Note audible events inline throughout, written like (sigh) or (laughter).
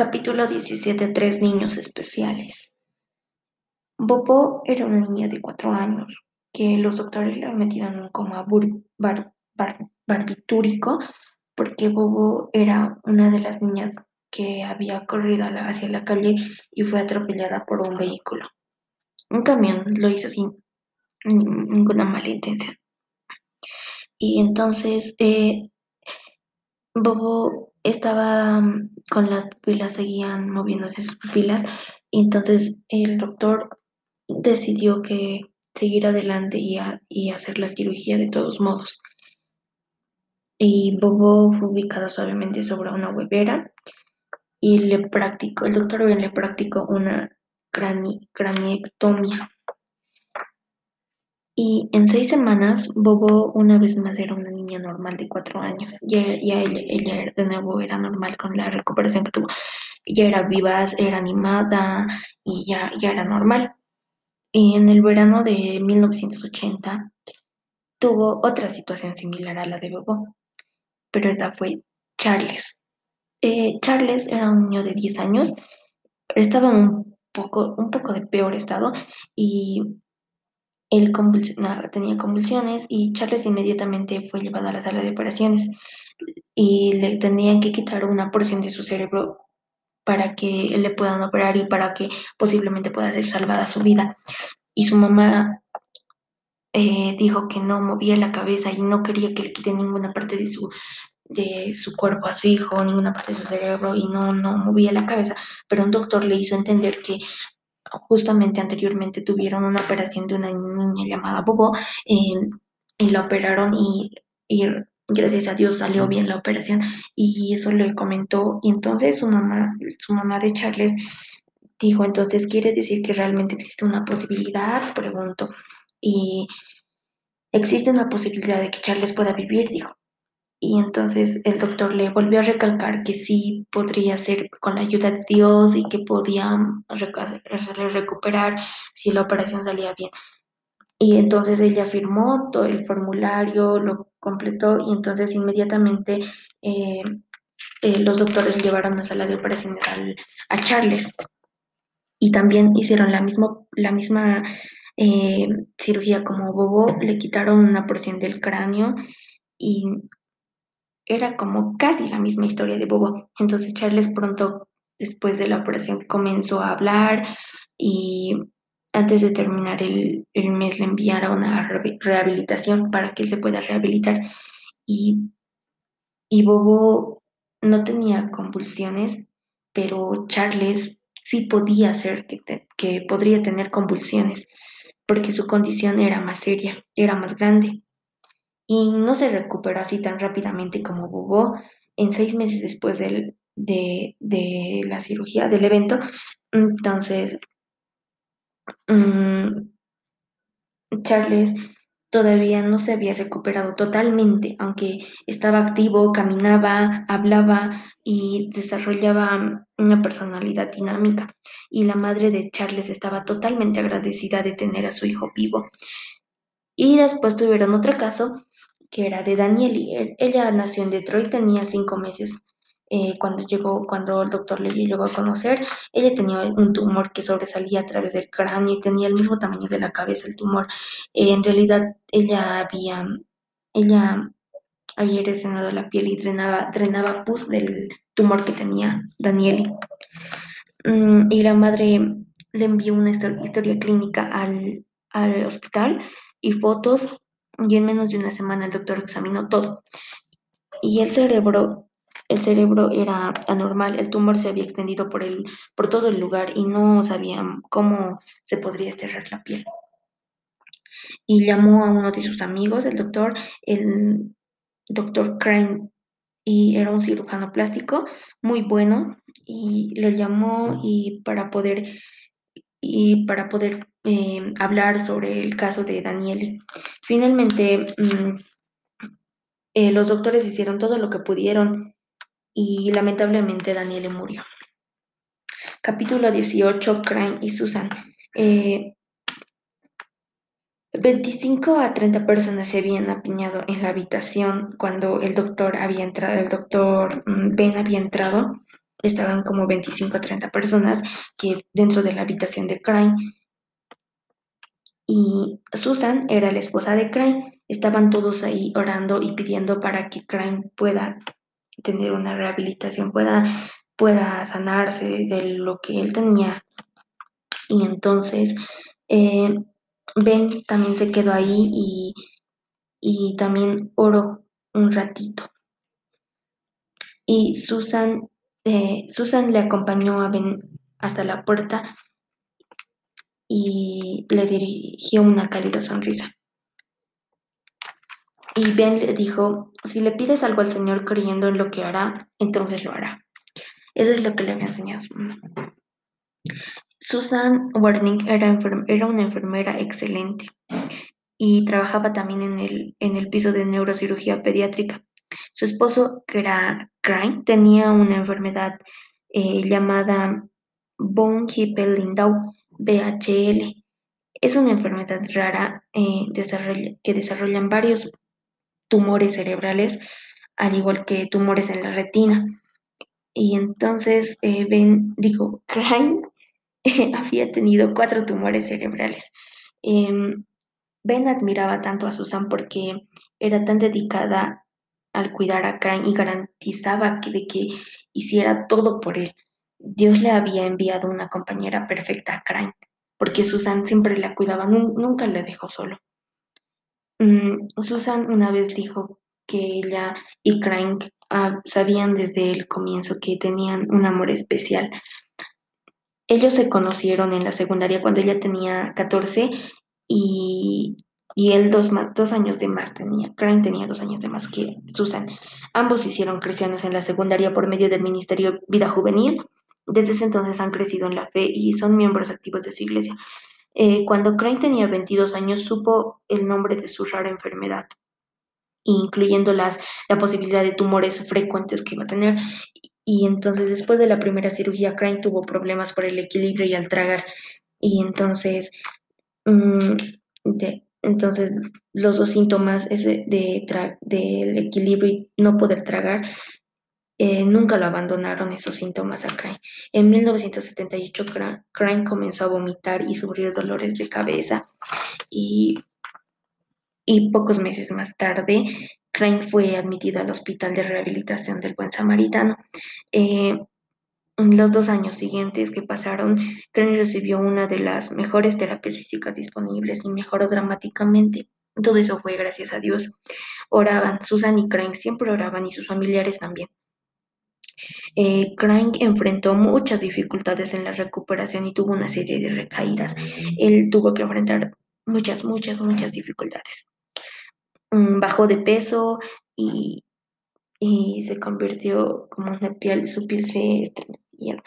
Capítulo 17. Tres niños especiales. Bobo era una niña de cuatro años que los doctores le han metido en un coma barbitúrico porque Bobo era una de las niñas que había corrido hacia la calle y fue atropellada por un vehículo. Un camión lo hizo sin ninguna mala intención. Y entonces eh, Bobo estaba con las pupilas, seguían moviéndose sus pupilas, y entonces el doctor decidió que seguir adelante y, hacer la cirugía de todos modos. Y Bobo fue ubicado suavemente sobre una huevera y le practicó, el doctor le practicó una craniectomía. Y en seis semanas, Bobo una vez más era una niña normal de cuatro años. Ya, ella, ella, de nuevo era normal con la recuperación que tuvo. Ya era vivaz, era animada y ya, ya era normal. Y en el verano de 1980 tuvo otra situación similar a la de Bobo, pero esta fue Charles. Eh, Charles era un niño de 10 años, estaba en un poco, un poco de peor estado y él tenía convulsiones y Charles inmediatamente fue llevado a la sala de operaciones y le tenían que quitar una porción de su cerebro para que le puedan operar y para que posiblemente pueda ser salvada su vida. Y su mamá eh, dijo que no movía la cabeza y no quería que le quiten ninguna parte de su, de su cuerpo a su hijo, ninguna parte de su cerebro y no, no movía la cabeza, pero un doctor le hizo entender que justamente anteriormente tuvieron una operación de una niña llamada Bobo eh, y la operaron y, gracias a Dios salió bien la operación y eso le comentó. Y entonces su mamá, su mamá de Charles dijo, entonces quiere decir que realmente existe una posibilidad, pregunto, y existe una posibilidad de que Charles pueda vivir, dijo. Y entonces el doctor le volvió a recalcar que sí podría ser con la ayuda de Dios y que podía recuperar si la operación salía bien. Y entonces ella firmó todo el formulario, lo completó y entonces inmediatamente eh, eh, los doctores llevaron a la sala de operaciones a Charles. Y también hicieron la, mismo, la misma eh, cirugía como Bobo, le quitaron una porción del cráneo y era como casi la misma historia de Bobo. Entonces Charles pronto, después de la operación, comenzó a hablar y antes de terminar el, mes le enviaron a una rehabilitación para que él se pueda rehabilitar. Y, y Bobo no tenía convulsiones, pero Charles sí podía ser que, que podría tener convulsiones, porque su condición era más seria, era más grande y no se recuperó así tan rápidamente como Bobo. En seis meses después de, la cirugía, del evento, entonces mm, Charles todavía no se había recuperado totalmente, aunque estaba activo, caminaba, hablaba y desarrollaba una personalidad dinámica. Y la madre de Charles estaba totalmente agradecida de tener a su hijo vivo. Y después tuvieron otro caso que era de Danieli. Ella nació en Detroit, tenía cinco meses. Eh, cuando llegó, cuando el doctor le llegó a conocer, ella tenía un tumor que sobresalía a través del cráneo y tenía el mismo tamaño de la cabeza el tumor. Eh, en realidad, ella había, ella había erosionado la piel y drenaba, drenaba pus del tumor que tenía Danieli. Mm, y la madre le envió una historia clínica al, al hospital y fotos y en menos de una semana el doctor examinó todo. Y el cerebro, el cerebro era anormal, el tumor se había extendido por, el, por todo el lugar y no sabían cómo se podría cerrar la piel. Y llamó a uno de sus amigos, el doctor, el doctor Crane, y era un cirujano plástico muy bueno, y le llamó y para poder y para poder eh, hablar sobre el caso de Daniel. Finalmente, mm, eh, los doctores hicieron todo lo que pudieron y lamentablemente Daniel murió. Capítulo 18, Crane y Susan. 25 eh, a 30 personas se habían apiñado en la habitación cuando el doctor había entrado, el doctor mm, Ben había entrado estaban como 25 o 30 personas que dentro de la habitación de Crane y Susan era la esposa de Crane. Estaban todos ahí orando y pidiendo para que Crane pueda tener una rehabilitación, pueda, pueda sanarse de lo que él tenía. Y entonces eh, Ben también se quedó ahí y, y también oró un ratito. Y Susan, eh, Susan le acompañó a Ben hasta la puerta y le dirigió una cálida sonrisa. Y Ben le dijo, si le pides algo al Señor creyendo en lo que hará, entonces lo hará. Eso es lo que le había enseñado su mamá. Susan Warning era, era una enfermera excelente y trabajaba también en el, en el piso de neurocirugía pediátrica. Su esposo, Crane, tenía una enfermedad eh, llamada Von Hippel-Lindau, BHL. Es una enfermedad rara eh, que desarrollan varios tumores cerebrales, al igual que tumores en la retina. Y entonces eh, Ben, digo, (laughs) Crane había tenido cuatro tumores cerebrales. Em, ben admiraba tanto a Susan porque era tan dedicada al cuidar a Crane y garantizaba que, de que hiciera todo por él. Dios le había enviado una compañera perfecta a Crane, porque Susan siempre la cuidaba, nunca le dejó solo. Mm, Susan una vez dijo que ella y Crank ah, sabían desde el comienzo que tenían un amor especial. Ellos se conocieron en la secundaria cuando ella tenía 14 y, él dos, dos, años de más tenía. Crank tenía dos años de más que Susan. Ambos hicieron cristianos en la secundaria por medio del Ministerio Vida Juvenil. Desde ese entonces han crecido en la fe y son miembros activos de su iglesia. Eh, cuando Crane tenía 22 años, supo el nombre de su rara enfermedad, incluyendo las, la posibilidad de tumores frecuentes que iba a tener. Y entonces, después de la primera cirugía, Crane tuvo problemas por el equilibrio y al tragar. Y entonces, mm, entonces los dos síntomas de, de del equilibrio y no poder tragar eh, nunca lo abandonaron esos síntomas a Crane. En 1978, Crane comenzó a vomitar y sufrir dolores de cabeza y, pocos meses más tarde, Crane fue admitido al Hospital de Rehabilitación del Buen Samaritano. Eh, en los dos años siguientes que pasaron, Crane recibió una de las mejores terapias físicas disponibles y mejoró dramáticamente. Todo eso fue gracias a Dios. Oraban, Susan y Crane siempre oraban y sus familiares también. Eh, enfrentó muchas dificultades en la recuperación y tuvo una serie de recaídas. Él tuvo que enfrentar muchas, muchas, muchas dificultades. Mm, bajó de peso y, y se convirtió como una piel, su piel se estremeció.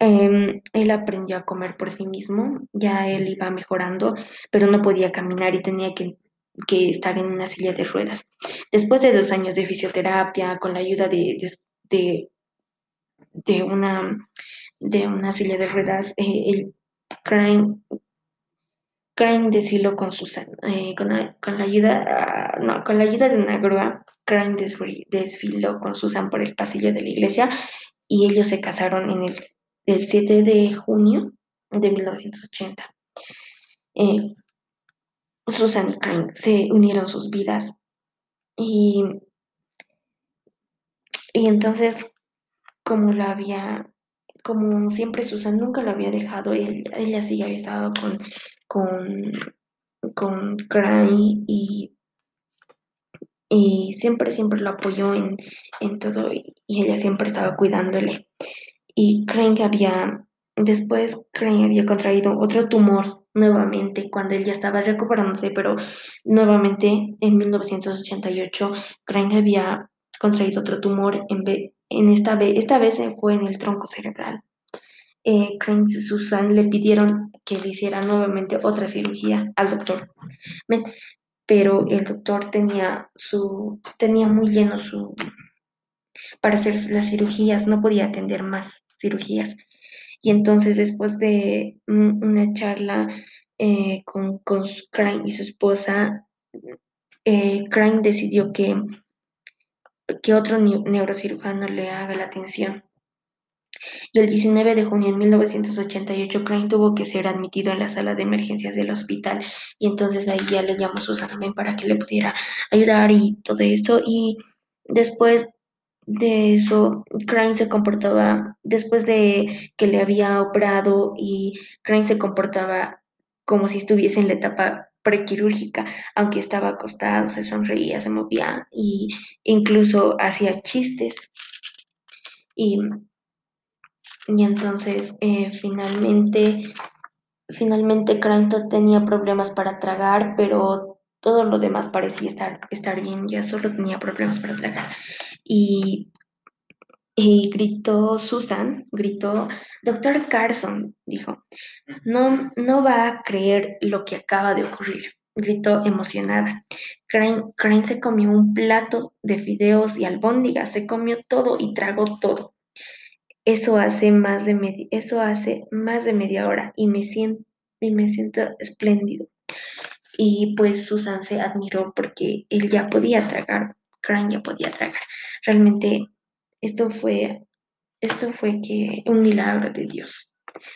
Em, él aprendió a comer por sí mismo, ya él iba mejorando, pero no podía caminar y tenía que, que estar en una silla de ruedas. Después de dos años de fisioterapia, con la ayuda de, una, de una silla de ruedas, eh, el Crane, Crane desfiló con Susan, eh, con, la, con, la, ayuda, no, con la ayuda de una grúa, Crane desfiló con Susan por el pasillo de la iglesia y ellos se casaron en el, el 7 de junio de 1980. Eh, Susan y Crane se unieron sus vidas y y entonces, como la había, como siempre Susan nunca lo había dejado, ella sí había estado con, con, con y, y siempre, siempre lo apoyó en, todo y ella siempre estaba cuidándole. Y Craig había, después Craig había contraído otro tumor nuevamente cuando él ya estaba recuperándose, pero nuevamente en 1988 Craig había contraído otro tumor, en, en esta, vez, esta vez fue en el tronco cerebral. Eh, y Susan le pidieron que le hiciera nuevamente otra cirugía al doctor, pero el doctor tenía, su, tenía muy lleno su... Para hacer las cirugías no podía atender más cirugías. Y entonces después de una charla eh, con, con Crane y su esposa, eh, Crane decidió que que otro neurocirujano le haga la atención. y el 19 de junio de 1988 Crane tuvo que ser admitido en la sala de emergencias del hospital y entonces ahí ya le llamó Susan para que le pudiera ayudar y todo esto y después de eso, Crane se comportaba, después de que le había operado y Crane se comportaba como si estuviese en la etapa prequirúrgica, aunque estaba acostado, se sonreía, se movía e incluso hacía chistes. Y y entonces, eh, finalmente, finalmente Cranston tenía problemas para tragar, pero todo lo demás parecía estar, estar bien, ya solo tenía problemas para tragar. Y, y gritó Susan, gritó, doctor Carson, dijo, no, no va a creer lo que acaba de ocurrir, gritó emocionada. Crane, Crane se comió un plato de fideos y albóndigas, se comió todo y tragó todo. Eso hace más de media, eso hace más de media hora y me siento, y me siento espléndido. Y pues Susan se admiró porque él ya podía tragar, Crane ya podía tragar. Realmente esto fue, esto fue que un milagro de Dios.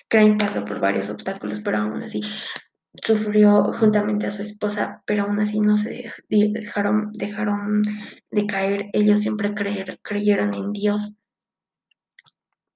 Crane pasó por varios obstáculos, pero aún así sufrió juntamente a su esposa, pero aún así no se dejaron, dejaron de caer. Ellos siempre creyeron en Dios